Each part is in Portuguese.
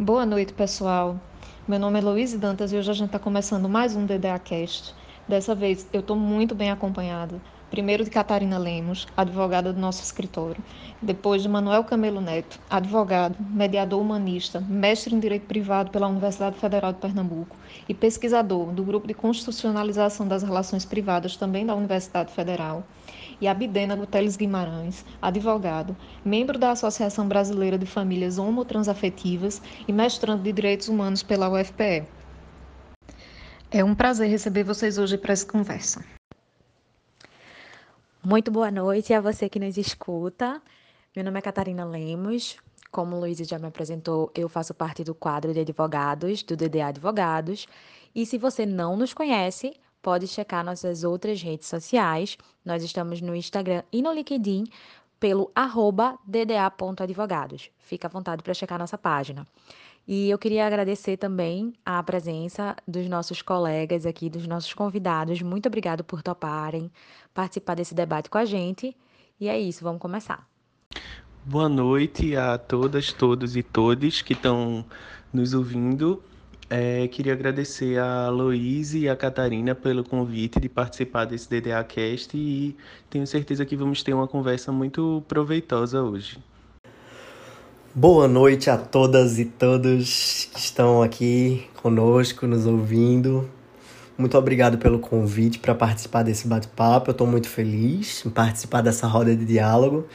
Boa noite, pessoal. Meu nome é Luiz Dantas e hoje a gente está começando mais um DDA Cast. Dessa vez eu estou muito bem acompanhada. Primeiro de Catarina Lemos, advogada do nosso escritório. Depois de Manuel Camelo Neto, advogado, mediador humanista, mestre em Direito Privado pela Universidade Federal de Pernambuco e pesquisador do Grupo de Constitucionalização das Relações Privadas também da Universidade Federal. E Abdena Guteles Guimarães, advogado, membro da Associação Brasileira de Famílias Homotransafetivas e mestrando de Direitos Humanos pela UFPE. É um prazer receber vocês hoje para essa conversa. Muito boa noite a você que nos escuta. Meu nome é Catarina Lemos. Como o Luiz já me apresentou, eu faço parte do quadro de advogados do DDA Advogados. E se você não nos conhece, pode checar nossas outras redes sociais. Nós estamos no Instagram e no LinkedIn pelo arroba dda.advogados. Fica à vontade para checar nossa página. E eu queria agradecer também a presença dos nossos colegas aqui, dos nossos convidados. Muito obrigado por toparem participar desse debate com a gente. E é isso, vamos começar. Boa noite a todas, todos e todes que estão nos ouvindo. É, queria agradecer a Loise e a Catarina pelo convite de participar desse DDA Cast e tenho certeza que vamos ter uma conversa muito proveitosa hoje. Boa noite a todas e todos que estão aqui conosco, nos ouvindo. Muito obrigado pelo convite para participar desse bate-papo. Eu estou muito feliz em participar dessa roda de diálogo.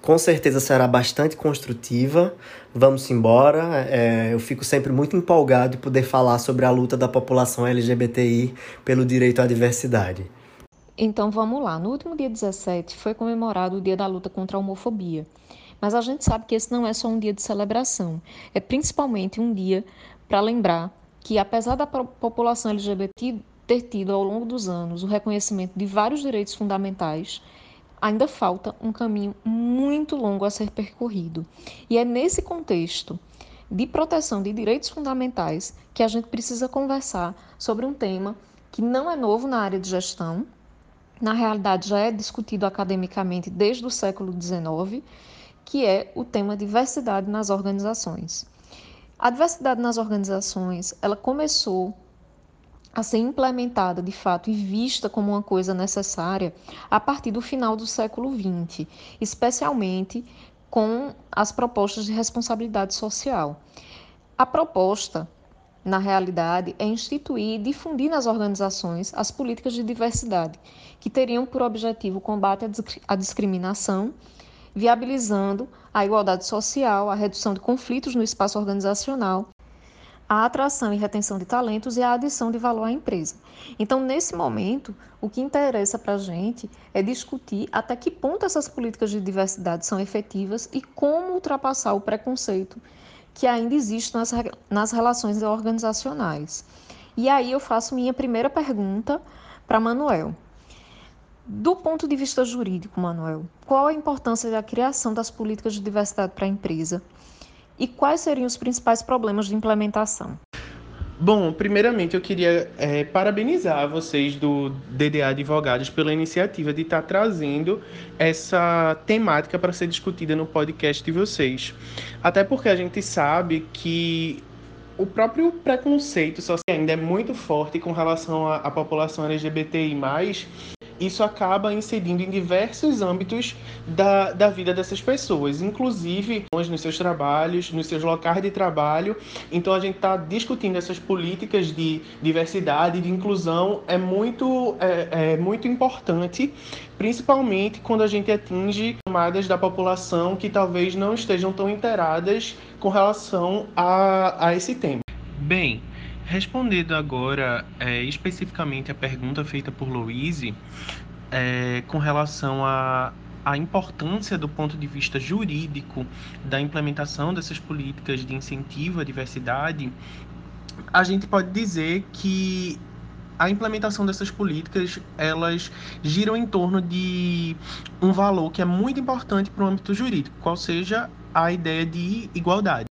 Com certeza será bastante construtiva. Vamos embora. É, eu fico sempre muito empolgado de poder falar sobre a luta da população LGBTI pelo direito à diversidade. Então vamos lá. No último dia 17 foi comemorado o Dia da Luta contra a Homofobia. Mas a gente sabe que esse não é só um dia de celebração, é principalmente um dia para lembrar que, apesar da população LGBT ter tido ao longo dos anos o reconhecimento de vários direitos fundamentais, ainda falta um caminho muito longo a ser percorrido. E é nesse contexto de proteção de direitos fundamentais que a gente precisa conversar sobre um tema que não é novo na área de gestão, na realidade já é discutido academicamente desde o século XIX que é o tema diversidade nas organizações. A diversidade nas organizações, ela começou a ser implementada de fato e vista como uma coisa necessária a partir do final do século XX, especialmente com as propostas de responsabilidade social. A proposta, na realidade, é instituir e difundir nas organizações as políticas de diversidade, que teriam por objetivo o combate à discriminação viabilizando a igualdade social, a redução de conflitos no espaço organizacional, a atração e retenção de talentos e a adição de valor à empresa. Então, nesse momento, o que interessa para a gente é discutir até que ponto essas políticas de diversidade são efetivas e como ultrapassar o preconceito que ainda existe nas, nas relações organizacionais. E aí eu faço minha primeira pergunta para Manuel. Do ponto de vista jurídico, Manuel, qual a importância da criação das políticas de diversidade para a empresa e quais seriam os principais problemas de implementação? Bom, primeiramente eu queria é, parabenizar vocês do DDA Advogados pela iniciativa de estar trazendo essa temática para ser discutida no podcast de vocês. Até porque a gente sabe que o próprio preconceito social ainda é muito forte com relação à, à população LGBTI, isso acaba incidindo em diversos âmbitos da, da vida dessas pessoas, inclusive nos seus trabalhos, nos seus locais de trabalho. Então a gente está discutindo essas políticas de diversidade, de inclusão, é muito, é, é muito importante, principalmente quando a gente atinge camadas da população que talvez não estejam tão inteiradas com relação a, a esse tema. Bem, Respondendo agora é, especificamente a pergunta feita por Louise, é, com relação à a, a importância do ponto de vista jurídico da implementação dessas políticas de incentivo à diversidade, a gente pode dizer que a implementação dessas políticas elas giram em torno de um valor que é muito importante para o âmbito jurídico, qual seja a ideia de igualdade.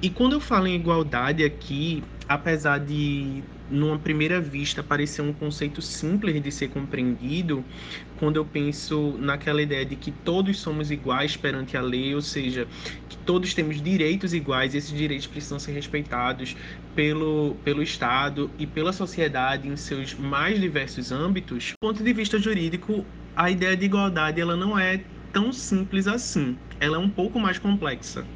E quando eu falo em igualdade aqui, apesar de numa primeira vista, parecer um conceito simples de ser compreendido, quando eu penso naquela ideia de que todos somos iguais perante a lei, ou seja, que todos temos direitos iguais e esses direitos precisam ser respeitados pelo, pelo Estado e pela sociedade em seus mais diversos âmbitos. Do ponto de vista jurídico, a ideia de igualdade ela não é tão simples assim, ela é um pouco mais complexa.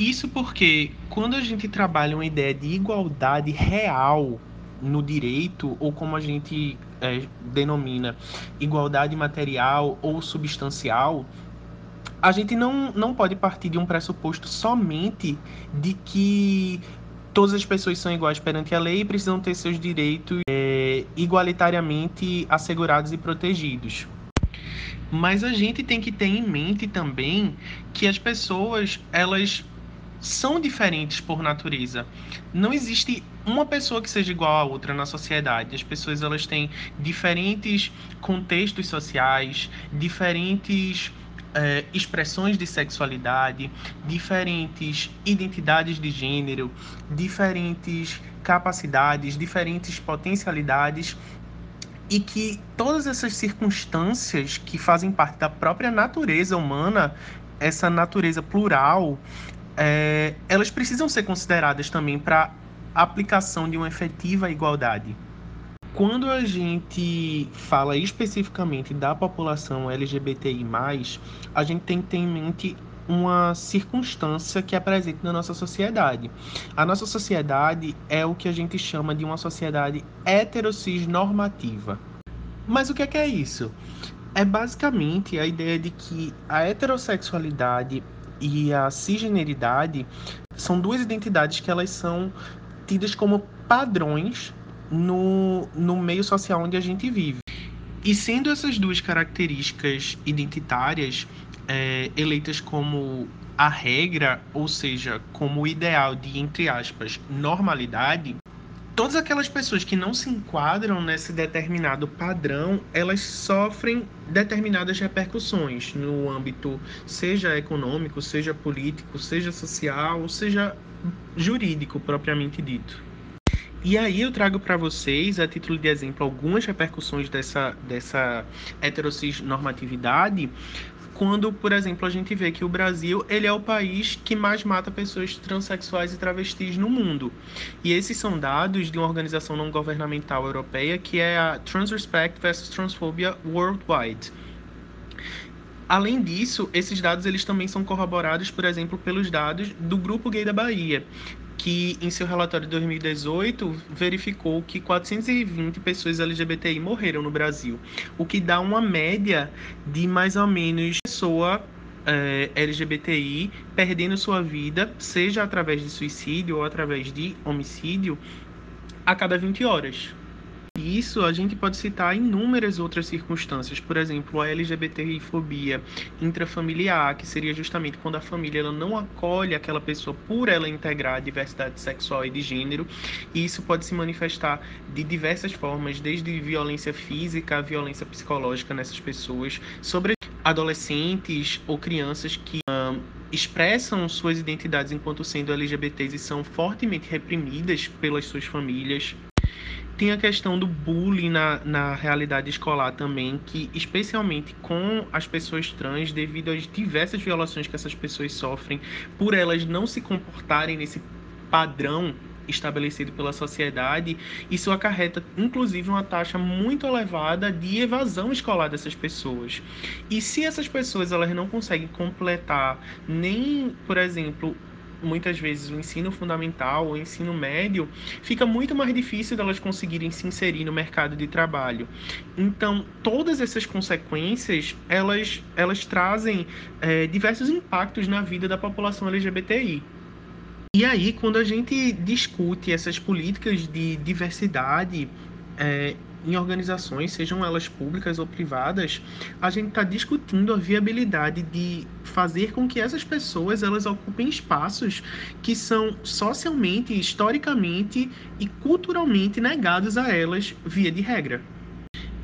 Isso porque quando a gente trabalha uma ideia de igualdade real no direito, ou como a gente é, denomina igualdade material ou substancial, a gente não, não pode partir de um pressuposto somente de que todas as pessoas são iguais perante a lei e precisam ter seus direitos é, igualitariamente assegurados e protegidos. Mas a gente tem que ter em mente também que as pessoas, elas são diferentes por natureza. Não existe uma pessoa que seja igual a outra na sociedade. As pessoas elas têm diferentes contextos sociais, diferentes é, expressões de sexualidade, diferentes identidades de gênero, diferentes capacidades, diferentes potencialidades e que todas essas circunstâncias que fazem parte da própria natureza humana, essa natureza plural, é, elas precisam ser consideradas também para aplicação de uma efetiva igualdade. Quando a gente fala especificamente da população LGBTI, a gente tem que ter em mente uma circunstância que é presente na nossa sociedade. A nossa sociedade é o que a gente chama de uma sociedade heterocis normativa. Mas o que é, que é isso? É basicamente a ideia de que a heterossexualidade e a cisgeneridade são duas identidades que elas são tidas como padrões no, no meio social onde a gente vive. E sendo essas duas características identitárias é, eleitas como a regra, ou seja, como o ideal de, entre aspas, normalidade, todas aquelas pessoas que não se enquadram nesse determinado padrão, elas sofrem determinadas repercussões no âmbito seja econômico, seja político, seja social, seja jurídico propriamente dito. E aí eu trago para vocês, a título de exemplo, algumas repercussões dessa, dessa heterocis normatividade, quando, por exemplo, a gente vê que o Brasil ele é o país que mais mata pessoas transexuais e travestis no mundo. E esses são dados de uma organização não governamental europeia que é a Transrespect versus Transphobia Worldwide. Além disso, esses dados eles também são corroborados, por exemplo, pelos dados do Grupo Gay da Bahia, que em seu relatório de 2018 verificou que 420 pessoas LGBTI morreram no Brasil, o que dá uma média de mais ou menos pessoa é, LGBTI perdendo sua vida, seja através de suicídio ou através de homicídio, a cada 20 horas isso, a gente pode citar inúmeras outras circunstâncias, por exemplo, a LGBTI-fobia intrafamiliar, que seria justamente quando a família ela não acolhe aquela pessoa por ela integrar a diversidade sexual e de gênero, e isso pode se manifestar de diversas formas, desde violência física a violência psicológica nessas pessoas, sobre adolescentes ou crianças que um, expressam suas identidades enquanto sendo LGBTs e são fortemente reprimidas pelas suas famílias. Tem a questão do bullying na, na realidade escolar também, que especialmente com as pessoas trans, devido às diversas violações que essas pessoas sofrem, por elas não se comportarem nesse padrão estabelecido pela sociedade, isso acarreta inclusive uma taxa muito elevada de evasão escolar dessas pessoas. E se essas pessoas elas não conseguem completar nem, por exemplo, muitas vezes o ensino fundamental ou ensino médio, fica muito mais difícil delas conseguirem se inserir no mercado de trabalho. Então, todas essas consequências, elas, elas trazem é, diversos impactos na vida da população LGBTI. E aí, quando a gente discute essas políticas de diversidade é, em organizações, sejam elas públicas ou privadas, a gente está discutindo a viabilidade de fazer com que essas pessoas elas ocupem espaços que são socialmente, historicamente e culturalmente negados a elas via de regra.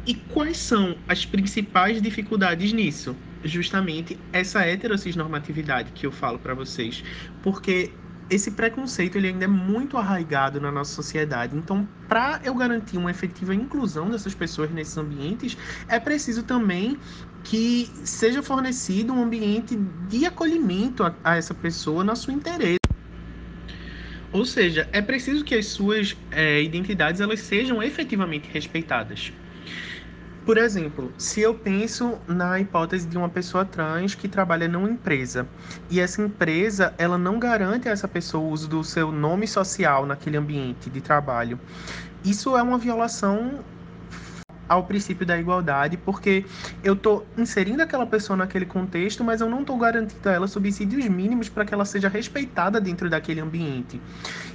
E quais são as principais dificuldades nisso? Justamente essa heterossexualidade que eu falo para vocês, porque esse preconceito ele ainda é muito arraigado na nossa sociedade. Então, para eu garantir uma efetiva inclusão dessas pessoas nesses ambientes, é preciso também que seja fornecido um ambiente de acolhimento a, a essa pessoa na sua interesse. Ou seja, é preciso que as suas é, identidades elas sejam efetivamente respeitadas. Por exemplo, se eu penso na hipótese de uma pessoa trans que trabalha numa empresa e essa empresa ela não garante a essa pessoa o uso do seu nome social naquele ambiente de trabalho, isso é uma violação ao princípio da igualdade, porque eu estou inserindo aquela pessoa naquele contexto, mas eu não estou garantindo a ela subsídios mínimos para que ela seja respeitada dentro daquele ambiente.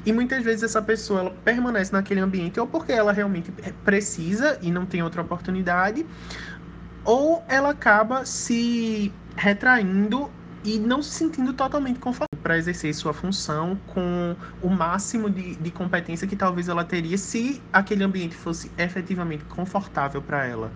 E muitas vezes essa pessoa ela permanece naquele ambiente ou porque ela realmente precisa e não tem outra oportunidade, ou ela acaba se retraindo e não se sentindo totalmente confortável para exercer sua função com o máximo de, de competência que talvez ela teria se aquele ambiente fosse efetivamente confortável para ela.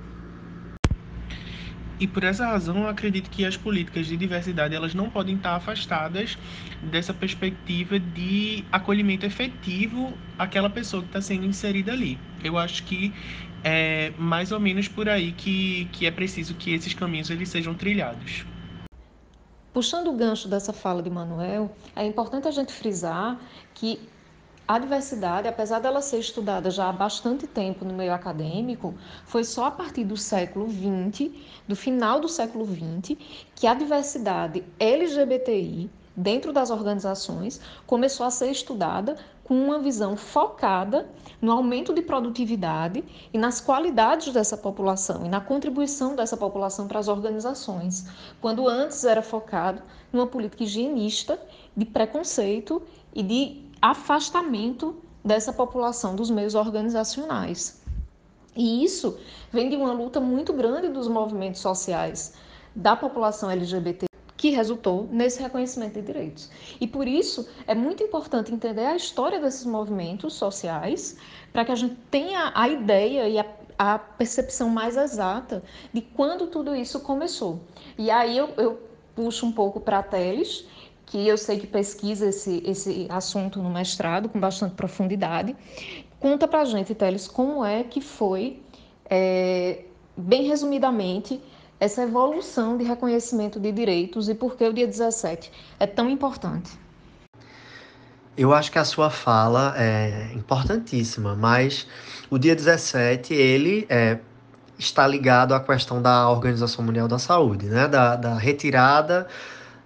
E por essa razão, eu acredito que as políticas de diversidade elas não podem estar afastadas dessa perspectiva de acolhimento efetivo àquela pessoa que está sendo inserida ali. Eu acho que é mais ou menos por aí que, que é preciso que esses caminhos eles sejam trilhados. Puxando o gancho dessa fala de Manuel, é importante a gente frisar que a diversidade, apesar dela ser estudada já há bastante tempo no meio acadêmico, foi só a partir do século XX, do final do século XX, que a diversidade LGBTI dentro das organizações começou a ser estudada com uma visão focada no aumento de produtividade e nas qualidades dessa população e na contribuição dessa população para as organizações, quando antes era focado numa política higienista de preconceito e de afastamento dessa população dos meios organizacionais. E isso vem de uma luta muito grande dos movimentos sociais da população LGBT que resultou nesse reconhecimento de direitos. E por isso é muito importante entender a história desses movimentos sociais para que a gente tenha a ideia e a, a, percepção mais exata de quando tudo isso começou. E aí eu, eu puxo um pouco para Teles, que eu sei que pesquisa esse, esse assunto no mestrado com bastante profundidade. Conta para a gente, Teles, como é que foi, é, bem resumidamente, essa evolução de reconhecimento de direitos e por que o dia 17 é tão importante. Eu acho que a sua fala é importantíssima, mas o dia 17 ele é, está ligado à questão da Organização Mundial da Saúde, né? da, da retirada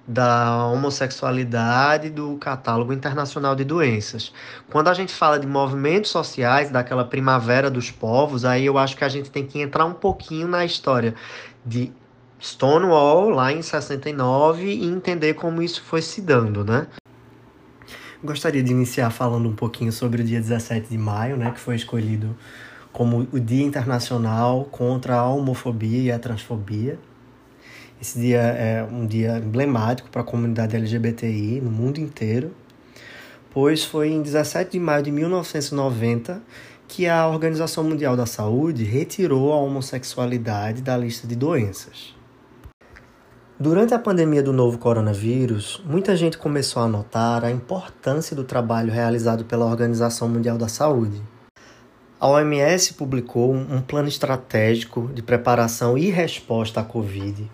da homossexualidade do catálogo internacional de doenças. Quando a gente fala de movimentos sociais, daquela primavera dos povos, aí eu acho que a gente tem que entrar um pouquinho na história de Stonewall, lá em 69, e entender como isso foi se dando, né? Gostaria de iniciar falando um pouquinho sobre o dia 17 de maio, né, que foi escolhido como o Dia Internacional contra a Homofobia e a Transfobia. Esse dia é um dia emblemático para a comunidade LGBTI no mundo inteiro, pois foi em 17 de maio de 1990 que a Organização Mundial da Saúde retirou a homossexualidade da lista de doenças. Durante a pandemia do novo coronavírus, muita gente começou a notar a importância do trabalho realizado pela Organização Mundial da Saúde. A OMS publicou um plano estratégico de preparação e resposta à Covid,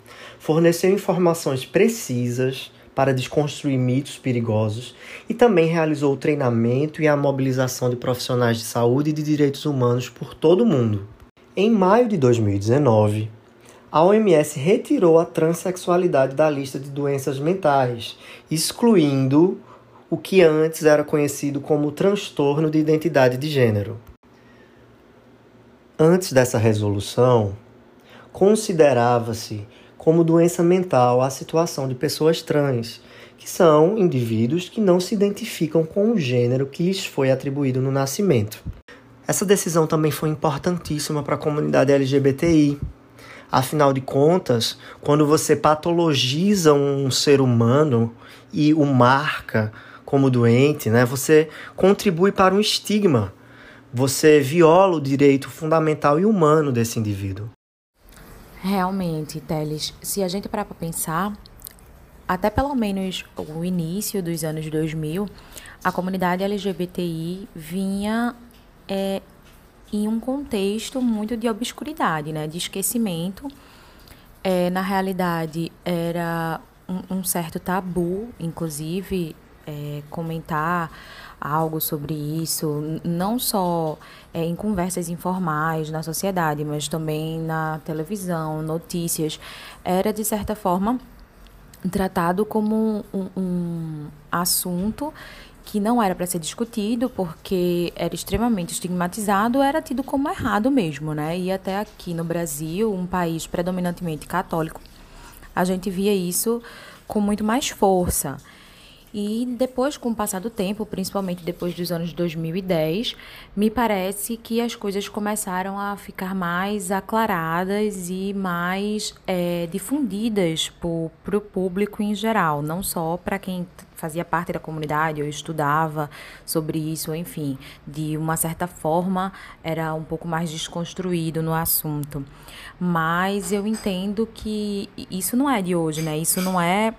forneceu informações precisas para desconstruir mitos perigosos e também realizou o treinamento e a mobilização de profissionais de saúde e de direitos humanos por todo o mundo. Em maio de 2019, a OMS retirou a transexualidade da lista de doenças mentais, excluindo o que antes era conhecido como transtorno de identidade de gênero. Antes dessa resolução, considerava-se como doença mental a situação de pessoas trans, que são indivíduos que não se identificam com o gênero que lhes foi atribuído no nascimento. Essa decisão também foi importantíssima para a comunidade LGBTI. Afinal de contas, quando você patologiza um ser humano e o marca como doente, né, você contribui para um estigma. Você viola o direito fundamental e humano desse indivíduo. Realmente, Teles, se a gente parar para pensar, até pelo menos o início dos anos 2000, a comunidade LGBTI vinha é, em um contexto muito de obscuridade, né, de esquecimento. É, na realidade, era um, um certo tabu, inclusive, é, comentar algo sobre isso, não só é, em conversas informais na sociedade, mas também na televisão, notícias, era de certa forma tratado como um, um assunto que não era para ser discutido porque era extremamente estigmatizado, era tido como errado mesmo, né? E até aqui no Brasil, um país predominantemente católico, a gente via isso com muito mais força. E depois, com o passar do tempo, principalmente depois dos anos 2010, me parece que as coisas começaram a ficar mais aclaradas e mais é, difundidas para o público em geral, não só para quem fazia parte da comunidade ou estudava sobre isso, enfim, de uma certa forma era um pouco mais desconstruído no assunto. Mas eu entendo que isso não é de hoje, né? Isso não é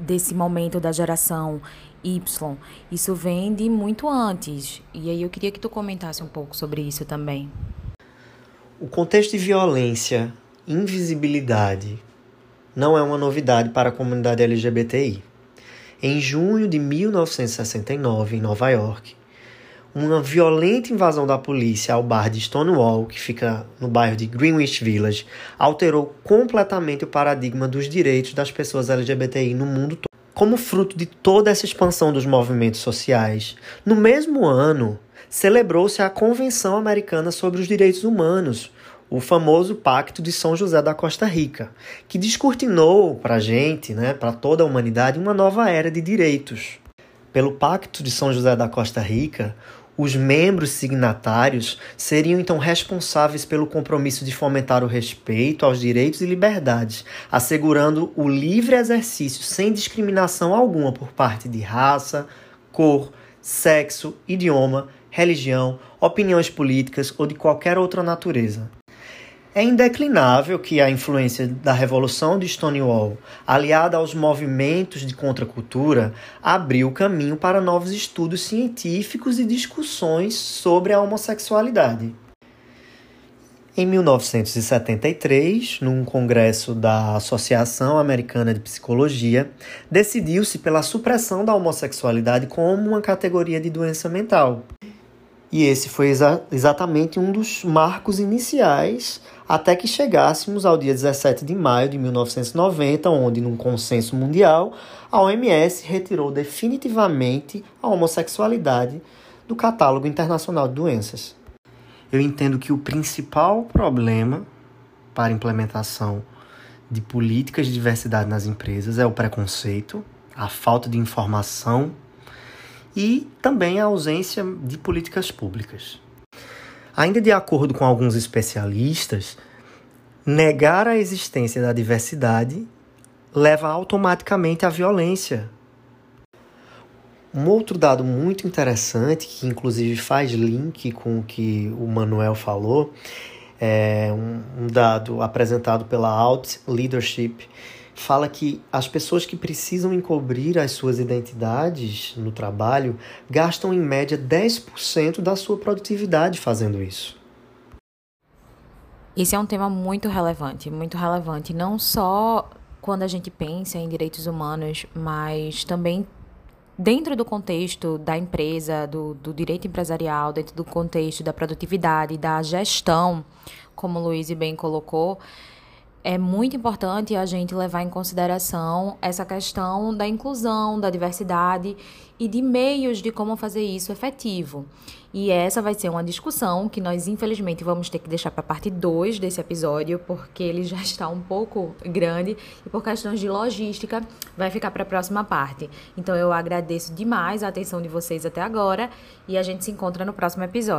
desse momento da geração Y. Isso vem de muito antes. E aí eu queria que tu comentasse um pouco sobre isso também. O contexto de violência, invisibilidade, não é uma novidade para a comunidade LGBTI. Em junho de 1969, em Nova York, uma violenta invasão da polícia ao bar de Stonewall, que fica no bairro de Greenwich Village, alterou completamente o paradigma dos direitos das pessoas LGBTI no mundo todo. Como fruto de toda essa expansão dos movimentos sociais, no mesmo ano, celebrou-se a Convenção Americana sobre os Direitos Humanos, o famoso Pacto de São José da Costa Rica, que descortinou para a gente, né, para toda a humanidade, uma nova era de direitos. Pelo Pacto de São José da Costa Rica, os membros signatários seriam então responsáveis pelo compromisso de fomentar o respeito aos direitos e liberdades, assegurando o livre exercício sem discriminação alguma por parte de raça, cor, sexo, idioma, religião, opiniões políticas ou de qualquer outra natureza. É indeclinável que a influência da Revolução de Stonewall, aliada aos movimentos de contracultura, abriu caminho para novos estudos científicos e discussões sobre a homossexualidade. Em 1973, num congresso da Associação Americana de Psicologia, decidiu-se pela supressão da homossexualidade como uma categoria de doença mental. E esse foi exa exatamente um dos marcos iniciais até que chegássemos ao dia 17 de maio de 1990, onde, num consenso mundial, a OMS retirou definitivamente a homossexualidade do catálogo internacional de doenças. Eu entendo que o principal problema para a implementação de políticas de diversidade nas empresas é o preconceito, a falta de informação e também a ausência de políticas públicas. Ainda de acordo com alguns especialistas, negar a existência da diversidade leva automaticamente à violência. Um outro dado muito interessante, que inclusive faz link com o que o Manuel falou, é um, um dado apresentado pela Out Leadership, fala que as pessoas que precisam encobrir as suas identidades no trabalho gastam em média 10% da sua produtividade fazendo isso. Esse é um tema muito relevante, muito relevante, não só quando a gente pensa em direitos humanos, mas também dentro do contexto da empresa, do, do direito empresarial, dentro do contexto da produtividade, da gestão, como o Luiz bem colocou é muito importante a gente levar em consideração essa questão da inclusão, da diversidade e de meios de como fazer isso efetivo. E essa vai ser uma discussão que nós, infelizmente, vamos ter que deixar para a parte 2 desse episódio, porque ele já está um pouco grande e por questões de logística vai ficar para a próxima parte. Então eu agradeço demais a atenção de vocês até agora e a gente se encontra no próximo episódio.